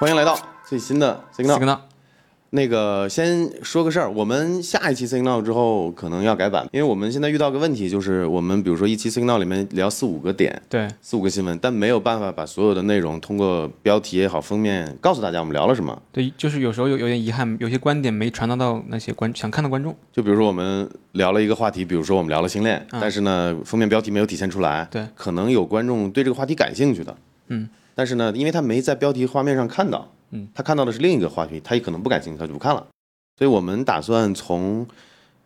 欢迎来到最新的 Signal。Signal 那个先说个事儿，我们下一期 Signal 之后可能要改版，因为我们现在遇到个问题，就是我们比如说一期 Signal 里面聊四五个点，对四五个新闻，但没有办法把所有的内容通过标题也好、封面告诉大家我们聊了什么。对，就是有时候有有点遗憾，有些观点没传达到那些观想看的观众。就比如说我们聊了一个话题，比如说我们聊了星链，但是呢封面标题没有体现出来，对可能有观众对这个话题感兴趣的，嗯，但是呢，因为他没在标题画面上看到，嗯，他看到的是另一个话题，他也可能不感兴趣，他就不看了。所以我们打算从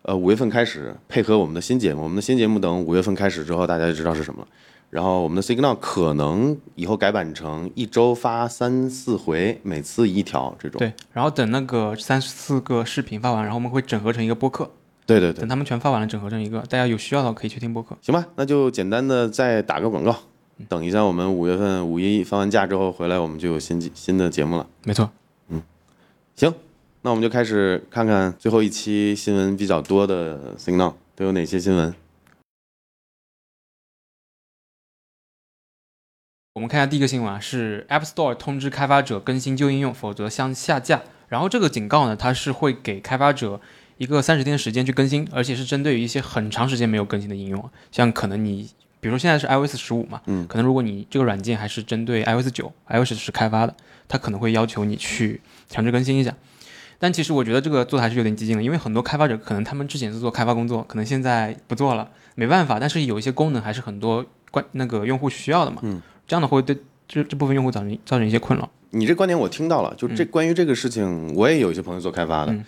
呃五月份开始配合我们的新节目，我们的新节目等五月份开始之后，大家就知道是什么了。然后我们的 Signal 可能以后改版成一周发三四回，每次一条这种。对，然后等那个三四个视频发完，然后我们会整合成一个播客，对对对等他们全发完了，整合成一个，大家有需要的可以去听播客。行吧，那就简单的再打个广告，等一下我们五月份五一放完假之后回来，我们就有新新的节目了。没错，嗯行，那我们就开始看看最后一期新闻比较多的 Signal 都有哪些新闻。我们看一下第一个新闻啊，是 App Store 通知开发者更新旧应用，否则将下架。然后这个警告呢，它是会给开发者一个三十天时间去更新，而且是针对于一些很长时间没有更新的应用，像可能你，比如说现在是 iOS 十五嘛，嗯，可能如果你这个软件还是针对 iOS 九，iOS 是开发的，它可能会要求你去强制更新一下。但其实我觉得这个做的还是有点激进了，因为很多开发者可能他们之前是做开发工作，可能现在不做了，没办法。但是有一些功能还是很多关那个用户需要的嘛，嗯，这样的会对这这部分用户造成造成一些困扰。你这观点我听到了，就这关于这个事情，我也有一些朋友做开发的，嗯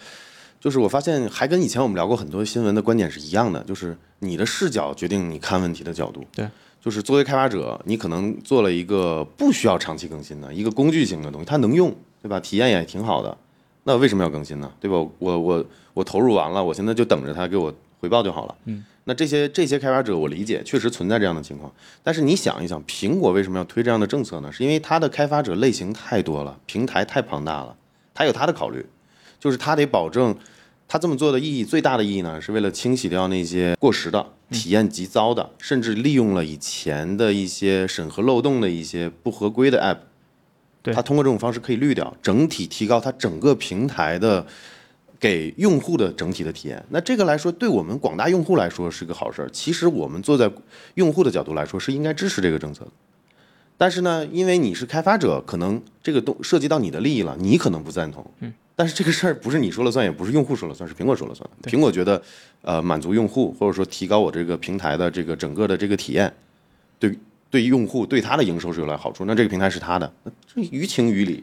就是我发现还跟以前我们聊过很多新闻的观点是一样的，就是你的视角决定你看问题的角度。对，就是作为开发者，你可能做了一个不需要长期更新的一个工具型的东西，它能用，对吧？体验也挺好的，那为什么要更新呢？对吧？我我我投入完了，我现在就等着它给我回报就好了。嗯，那这些这些开发者，我理解确实存在这样的情况，但是你想一想，苹果为什么要推这样的政策呢？是因为它的开发者类型太多了，平台太庞大了，它有它的考虑，就是它得保证。它这么做的意义最大的意义呢，是为了清洗掉那些过时的、体验极糟的，甚至利用了以前的一些审核漏洞的一些不合规的 app。对它通过这种方式可以滤掉，整体提高它整个平台的给用户的整体的体验。那这个来说，对我们广大用户来说是个好事儿。其实我们坐在用户的角度来说，是应该支持这个政策的。但是呢，因为你是开发者，可能这个东涉及到你的利益了，你可能不赞同。嗯。但是这个事儿不是你说了算，也不是用户说了算，是苹果说了算。苹果觉得，呃，满足用户或者说提高我这个平台的这个整个的这个体验，对对用户对他的营收是有来好处，那这个平台是他的，那这于情于理。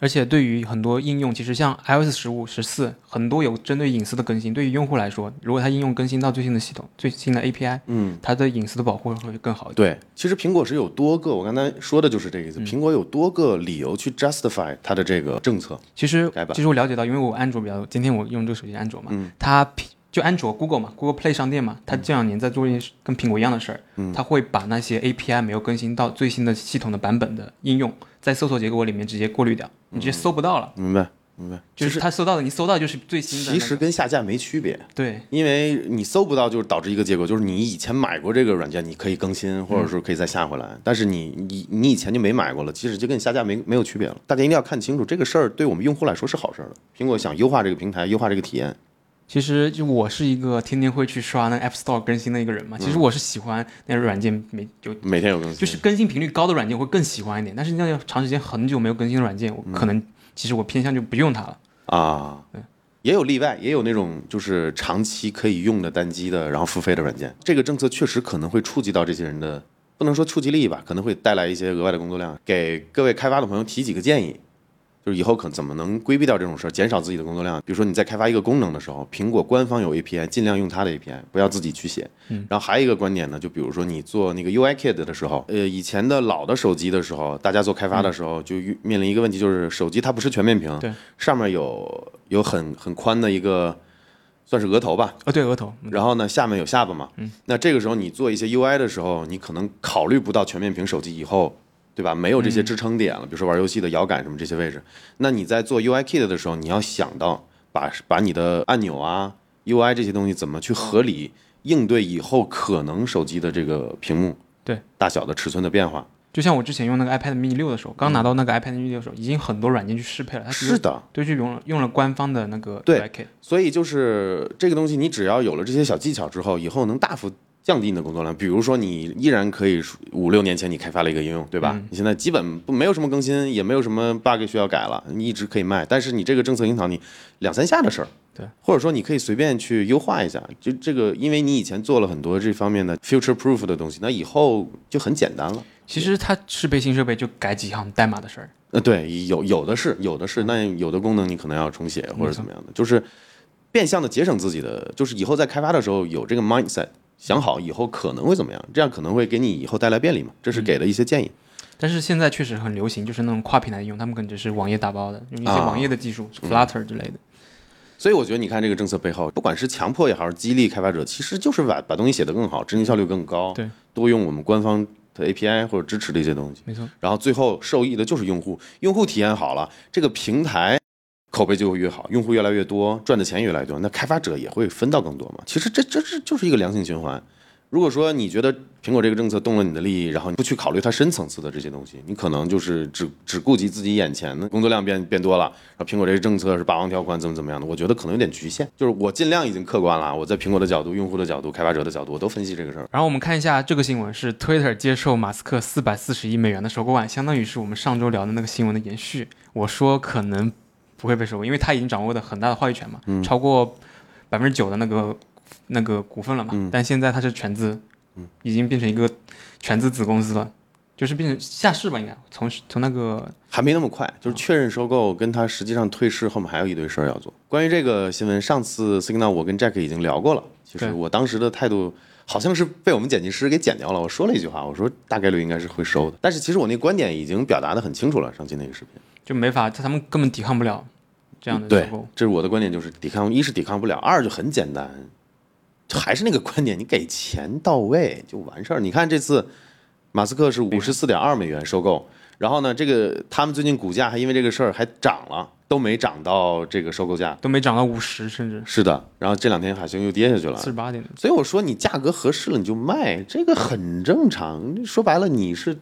而且对于很多应用，其实像 iOS 十五、十四，很多有针对隐私的更新。对于用户来说，如果它应用更新到最新的系统、最新的 API，嗯，它的隐私的保护会更好一点。对，其实苹果是有多个，我刚才说的就是这个意思。苹果有多个理由去 justify 它的这个政策。其实其实我了解到，因为我安卓比较，今天我用这个手机安卓嘛，它苹就安卓 Google 嘛，Google Play 商店嘛，它这两年在做一件跟苹果一样的事儿，它会把那些 API 没有更新到最新的系统的版本的应用，在搜索结果里面直接过滤掉，你直接搜不到了。明白，明白。就是它搜到的，你搜到就是最新的、那个。其实跟下架没区别，对因为你搜不到，就是导致一个结果，就是你以前买过这个软件，你可以更新，或者说可以再下回来，但是你你你以前就没买过了，其实就跟你下架没没有区别了。大家一定要看清楚这个事儿，对我们用户来说是好事儿的。苹果想优化这个平台，优化这个体验，其实就我是一个天天会去刷那 App Store 更新的一个人嘛，其实我是喜欢那个软件每就每天有更新，就是更新频率高的软件我会更喜欢一点，但是那要长时间很久没有更新的软件，我可能其实我偏向就不用它了。啊，也有例外，也有那种就是长期可以用的单机的，然后付费的软件。这个政策确实可能会触及到这些人的，不能说触及利益吧，可能会带来一些额外的工作量。给各位开发的朋友提几个建议，就是以后可怎么能规避掉这种事儿，减少自己的工作量。比如说你在开发一个功能的时候，苹果官方有 API，尽量用它的 API，不要自己去写。嗯然后还有一个观点呢，就比如说你做那个 UI Kit 的时候，呃，以前的老的手机的时候，大家做开发的时候就面临一个问题，就是手机它不是全面屏，对，上面有有很很宽的一个算是额头吧，哦，对，额头，嗯然后呢下面有下巴嘛，那这个时候你做一些 UI 的时候，你可能考虑不到全面屏手机以后。对吧？没有这些支撑点了，比如说玩游戏的摇杆什么这些位置，那你在做 UI Kit 的时候，你要想到把把你的按钮啊、UI 这些东西怎么去合理应对以后可能手机的这个屏幕对大小的尺寸的变化。就像我之前用那个 iPad mini 六的时候，刚拿到那个 iPad mini 六的时候，已经很多软件去适配了，它是的，对，就用了用了官方的那个对 Racket，所以就是这个东西，你只要有了这些小技巧之后，以后能大幅降低你的工作量。比如说，你依然可以五六年前你开发了一个应用，对吧？嗯你现在基本不没有什么更新，也没有什么 bug 需要改了，你一直可以卖。但是你这个政策影响你两三下的事儿，对，或者说你可以随便去优化一下。就这个，因为你以前做了很多这方面的 future proof 的东西，那以后就很简单了。其实它适配新设备就改几行代码的事儿。呃，对，有有的是，有的是，那有的功能你可能要重写或者怎么样的，就是变相的节省自己的，就是以后在开发的时候有这个 mindset，想好以后可能会怎么样，这样可能会给你以后带来便利嘛，这是给的一些建议。但是现在确实很流行，就是那种跨平台应用，他们可能只是网页打包的，用一些啊网页的技术、Flutter 之类的。所以我觉得你看这个政策背后，不管是强迫也好，是激励开发者，其实就是把把东西写得更好，执行效率更高，对，多用我们官方的 API 或者支持的一些东西。没错，然后最后受益的就是用户，用户体验好了，这个平台口碑就会越好，用户越来越多，赚的钱越来越多，那开发者也会分到更多嘛。其实这这这就是一个良性循环。如果说你觉得苹果这个政策动了你的利益，然后你不去考虑它深层次的这些东西，你可能就是只只顾及自己眼前的工作量变变多了，然后苹果这个政策是霸王条款怎么怎么样的，我觉得可能有点局限。就是我尽量已经客观了，我在苹果的角度、用户的角度、开发者的角度，我都分析这个事儿。然后我们看一下这个新闻，是 Twitter 接受马斯克四百四十亿美元的收购案，相当于是我们上周聊的那个新闻的延续。我说可能不会被收购，因为他已经掌握的很大的话语权嘛，超过百分之九的那个那个股份了嘛。但现在他是全资，已经变成一个全资子公司了，就是变成下市吧，应该从从那个还没那么快，就是确认收购跟他实际上退市后面还有一堆事儿要做。关于这个新闻，上次 Signal 我跟 Jack 已经聊过了。其实我当时的态度好像是被我们剪辑师给剪掉了。我说了一句话，我说大概率应该是会收的。但是其实我那观点已经表达的很清楚了，上期那个视频。就没法，他们根本抵抗不了这样的对收购。，这是我的观点，就是抵抗，一是抵抗不了，二就很简单，还是那个观点，你给钱到位就完事儿。你看这次马斯克是五十四点二美元收购，然后呢，这个他们最近股价还因为这个事儿还涨了，都没涨到这个收购价。都没涨到五十，甚至是的，然后这两天海星又跌下去了四，十八点。所以我说你价格合适了你就卖，这个很正常。说白了，你是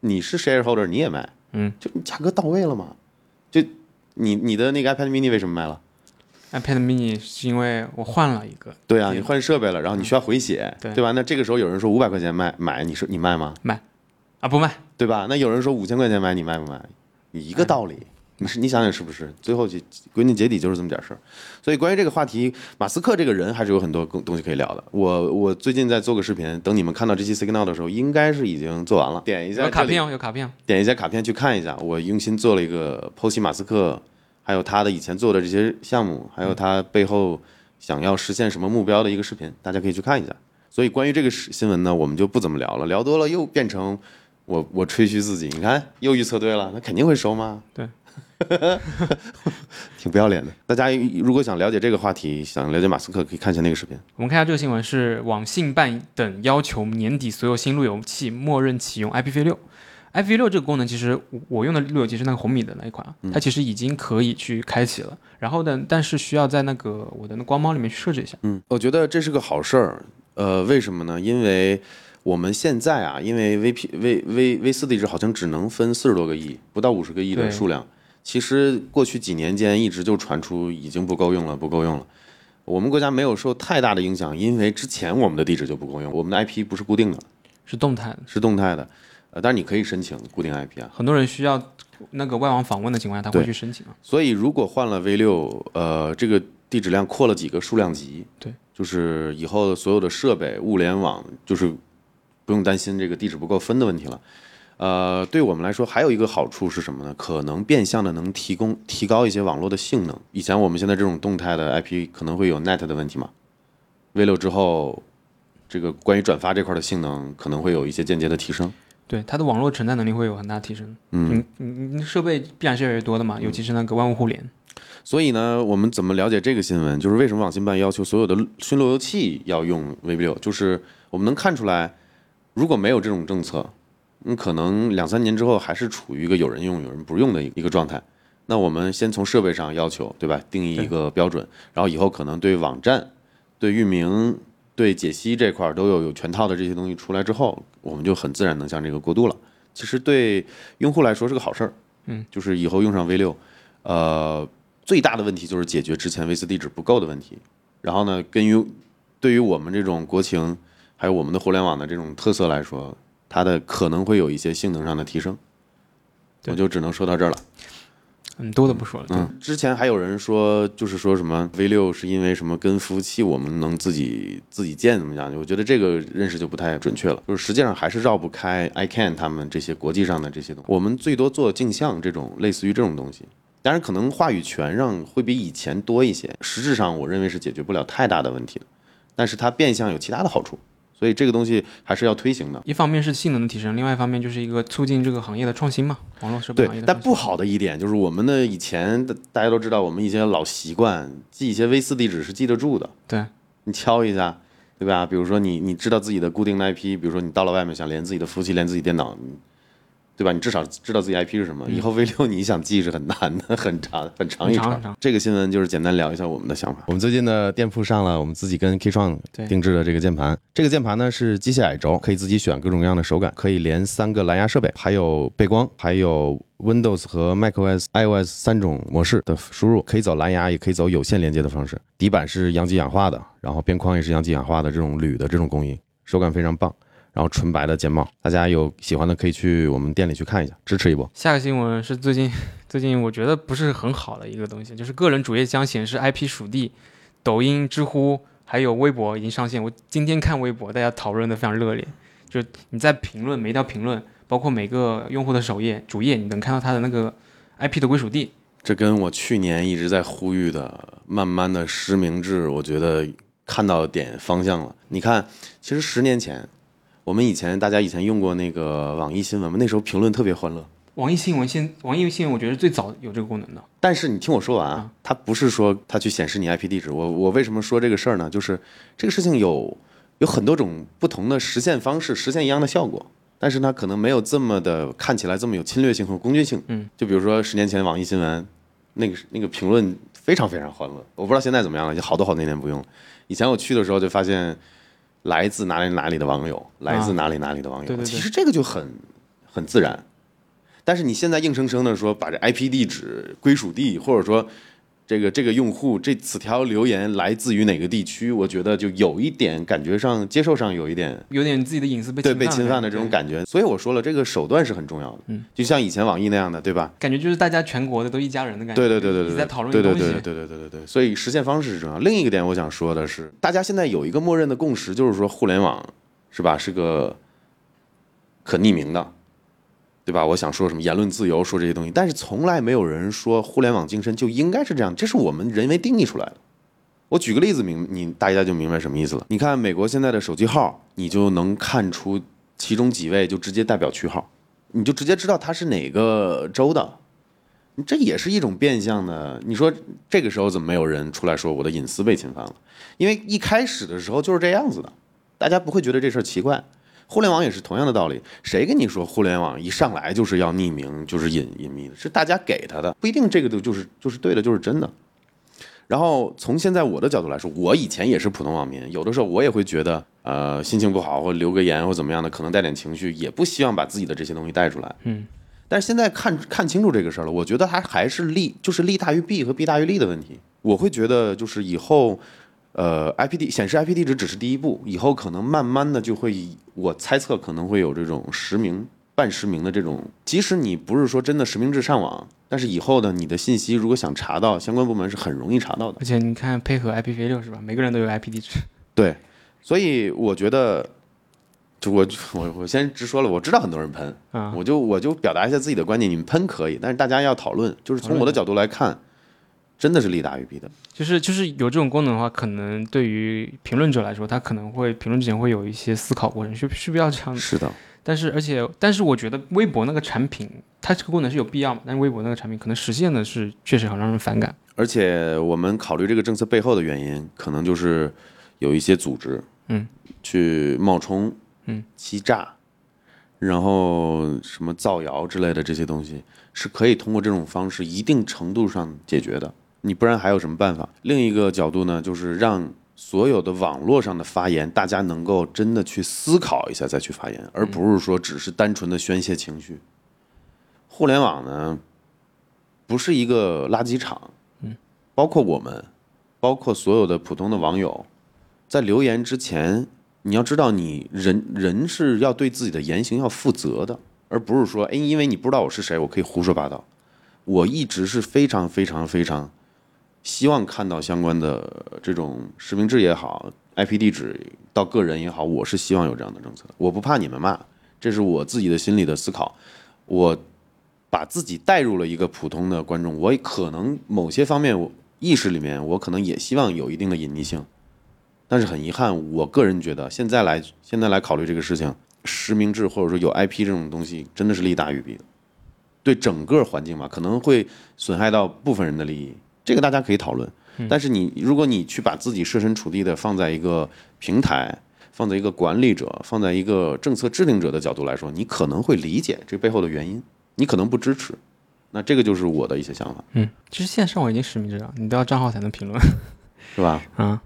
你是 shareholder 你也卖，嗯，就你价格到位了嘛。就你你的那个 iPad mini 为什么卖了？iPad mini 是因为我换了一个，对啊，你换设备了，然后你需要回血，对对吧？那这个时候有人说五百块钱卖买，你说你卖吗？卖啊不卖，对吧？那有人说五千块钱买，你卖不卖？一个道理。你是你想想是不是？最后结归根结底就是这么点事儿。所以关于这个话题，马斯克这个人还是有很多东西可以聊的。我我最近在做个视频，等你们看到这期 Signal 的时候，应该是已经做完了。点一下有卡片哦，有卡片哦。点一下卡片去看一下，我用心做了一个剖析马斯克，还有他的以前做的这些项目，还有他背后想要实现什么目标的一个视频，大家可以去看一下。所以关于这个事新闻呢，我们就不怎么聊了，聊多了又变成我我吹嘘自己，你看又预测对了，那肯定会收吗？对，挺不要脸的。大家如果想了解这个话题，想了解马斯克，可以看一下那个视频。我们看一下这个新闻是网信办等要求年底所有新路由器默认启用 IPv6。IPv 六这个功能，其实我我用的路由器是那个红米的那一款啊，它其实已经可以去开启了。然后呢，但是需要在那个我的那光猫里面去设置一下。嗯，我觉得这是个好事儿。呃，为什么呢？因为我们现在啊，因为 VP V V V 四地址好像只能分四十多个亿，不到五十个亿的数量。其实过去几年间一直就传出已经不够用了，不够用了。我们国家没有受太大的影响，因为之前我们的地址就不够用，我们的 IP 不是固定的，是动态的，是动态的。呃，但是你可以申请固定 IP 啊。很多人需要那个外网访问的情况下，他会去申请啊。所以如果换了 V 六，呃，这个地址量扩了几个数量级，对，就是以后所有的设备、物联网，就是不用担心这个地址不够分的问题了。呃，对我们来说还有一个好处是什么呢？可能变相的能提供提高一些网络的性能。以前我们现在这种动态的 IP 可能会有 NET 的问题嘛，V 六之后，这个关于转发这块的性能可能会有一些间接的提升。对它的网络承载能力会有很大提升。嗯，你你设备必然是越来越多的嘛，尤其是那个万物互联。所以呢，我们怎么了解这个新闻？就是为什么网信办要求所有的新路由器要用 V 六？就是我们能看出来，如果没有这种政策，嗯，可能两三年之后还是处于一个有人用、有人不用的一个状态。那我们先从设备上要求，对吧？定义一个标准，然后以后可能对网站、对域名、对解析这块儿都有有全套的这些东西出来之后，我们就很自然能向这个过渡了。其实对用户来说是个好事儿。嗯，就是以后用上 V 六，呃，最大的问题就是解决之前 V4 地址不够的问题。然后呢，根于对于我们这种国情，还有我们的互联网的这种特色来说，它的可能会有一些性能上的提升。我就只能说到这儿了。嗯，多的不说了。嗯，之前还有人说，就是说什么 V 六是因为什么跟服务器我们能自己自己建怎么样？我觉得这个认识就不太准确了。就是实际上还是绕不开 iCan 他们这些国际上的这些东西。我们最多做镜像这种类似于这种东西，当然可能话语权上会比以前多一些。实质上我认为是解决不了太大的问题的，但是它变相有其他的好处。所以这个东西还是要推行的。一方面是性能的提升，另外一方面就是一个促进这个行业的创新嘛，网络设备行业的。但不好的一点就是我们的以前大家都知道，我们一些老习惯记一些 V 四地址是记得住的。对，你敲一下，对吧？比如说你你知道自己的固定的 IP，比如说你到了外面想连自己的服务器，连自己电脑。对吧？你至少知道自己 IP 是什么。以后 V 六你想记是很难的，很长很长一长。这个新闻就是简单聊一下我们的想法。我们最近的店铺上了我们自己跟 K 创定制的这个键盘。这个键盘呢是机械矮轴，可以自己选各种各样的手感，可以连三个蓝牙设备，还有背光，还有 Windows 和 macOS、iOS 三种模式的输入，可以走蓝牙，也可以走有线连接的方式。底板是阳极氧化的，然后边框也是阳极氧化的这种铝的这种工艺，手感非常棒。然后纯白的键帽，大家有喜欢的可以去我们店里去看一下，支持一波。下个新闻是最近最近我觉得不是很好的一个东西，就是个人主页将显示 IP 属地，抖音、知乎还有微博已经上线。我今天看微博，大家讨论的非常热烈，就是你在评论每一条评论，包括每个用户的首页主页，你能看到他的那个 IP 的归属地。这跟我去年一直在呼吁的慢慢的实名制，我觉得看到点方向了。你看，其实十年前。我们以前大家以前用过那个网易新闻吗？那时候评论特别欢乐。网易新闻现网易新闻我觉得最早有这个功能的。但是你听我说完啊，它不是说它去显示你 IP 地址。我我为什么说这个事儿呢？就是这个事情有有很多种不同的实现方式，实现一样的效果，但是它可能没有这么的看起来这么有侵略性和攻击性。嗯。就比如说十年前网易新闻那个那个评论非常非常欢乐，我不知道现在怎么样了，已经好多好多年不用了。以前我去的时候就发现。来自哪里哪里的网友，来自哪里哪里的网友，其实这个就很很自然。但是你现在硬生生的说把这 IP 地址、归属地，或者说。这个这个用户这此条留言来自于哪个地区？我觉得就有一点感觉上接受上有一点有点自己的隐私被对被侵犯的这种感觉。所以我说了，这个手段是很重要的。嗯，就像以前网易那样的，对吧？感觉就是大家全国的都一家人的感觉。对对对对对，在讨论对对对对对对对对。所以实现方式是重要。另一个点我想说的是，大家现在有一个默认的共识，就是说互联网是吧？是个可匿名的。对吧？我想说什么言论自由，说这些东西，但是从来没有人说互联网精神就应该是这样，这是我们人为定义出来的。我举个例子，明你大家就明白什么意思了。你看美国现在的手机号，你就能看出其中几位就直接代表区号，你就直接知道他是哪个州的，这也是一种变相的。你说这个时候怎么没有人出来说我的隐私被侵犯了？因为一开始的时候就是这样子的，大家不会觉得这事儿奇怪。互联网也是同样的道理，谁跟你说互联网一上来就是要匿名，就是隐隐秘的，是大家给他的，不一定这个就就是就是对的，就是真的。然后从现在我的角度来说，我以前也是普通网民，有的时候我也会觉得，呃，心情不好或留个言或怎么样的，可能带点情绪，也不希望把自己的这些东西带出来。嗯。但是现在看看清楚这个事儿了，我觉得它还是利，就是利大于弊和弊大于利的问题。我会觉得就是以后。呃，IP 地显示 IP 地址只是第一步，以后可能慢慢的就会，我猜测可能会有这种实名、半实名的这种。即使你不是说真的实名制上网，但是以后的你的信息如果想查到，相关部门是很容易查到的。而且你看，配合 IPv6 是吧？每个人都有 IP 地址。对，所以我觉得，就我我我先直说了，我知道很多人喷，我就我就表达一下自己的观点，你们喷可以，但是大家要讨论，就是从我的角度来看。真的是利大于弊的，就是就是有这种功能的话，可能对于评论者来说，他可能会评论之前会有一些思考过程，需需不需要这样？是的。但是而且但是我觉得微博那个产品，它这个功能是有必要，但是微博那个产品可能实现的是确实很让人反感。而且我们考虑这个政策背后的原因，可能就是有一些组织，嗯，去冒充，嗯，欺诈，然后什么造谣之类的这些东西，是可以通过这种方式一定程度上解决的。你不然还有什么办法？另一个角度呢，就是让所有的网络上的发言，大家能够真的去思考一下再去发言，而不是说只是单纯的宣泄情绪。互联网呢，不是一个垃圾场，嗯，包括我们，包括所有的普通的网友，在留言之前，你要知道，你人人是要对自己的言行要负责的，而不是说，哎，因为你不知道我是谁，我可以胡说八道。我一直是非常非常非常希望看到相关的这种实名制也好，IP 地址到个人也好，我是希望有这样的政策。我不怕你们骂，这是我自己的心里的思考。我把自己带入了一个普通的观众，我可能某些方面我意识里面，我可能也希望有一定的隐匿性。但是很遗憾，我个人觉得现在来现在来考虑这个事情，实名制或者说有 IP 这种东西，真的是利大于弊的。对整个环境嘛，可能会损害到部分人的利益，这个大家可以讨论。但是你如果你去把自己设身处地的放在一个平台，放在一个管理者，放在一个政策制定者的角度来说，你可能会理解这背后的原因，你可能不支持。那这个就是我的一些想法，嗯，其实线上我已经实名制了，你都要账号才能评论，是吧？啊，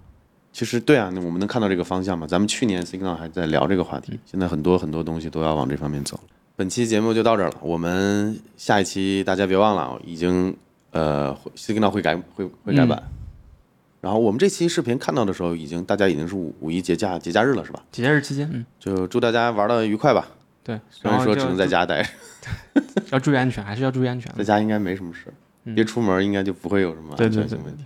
其实对啊，那我们能看到这个方向嘛？咱们去年 Signal 还在聊这个话题，现在很多很多东西都要往这方面走。本期节目就到这儿了，我们下一期大家别忘了，已经呃 Signal 会改会会改版。然后我们这期视频看到的时候，已经大家已经是五五一节假节假日了，是吧？节假日期间，嗯，就祝大家玩的愉快吧。对，虽然说只能在家待，要注意安全，还是要注意安全。在家应该没什么事，别出门应该就不会有什么安全性问题。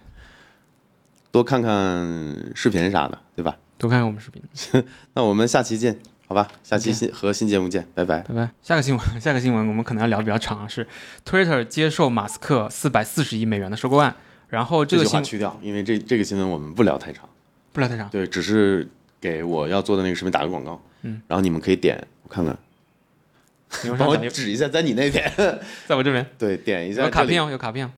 多看看视频啥的，对吧？多看看我们视频。那我们下期见。好吧，下期新和新节目见，拜拜，拜拜。下个新闻，下个新闻我们可能要聊比较长，是 Twitter 接受马斯克四百四十亿美元的收购案。然后这个话去掉，因为这这个新闻我们不聊太长，不聊太长。对，只是给我要做的那个视频打个广告。嗯，然后你们可以点，我看看，帮我指一下，在你那边，在我这边。对，点一下。有卡片哦，有卡片。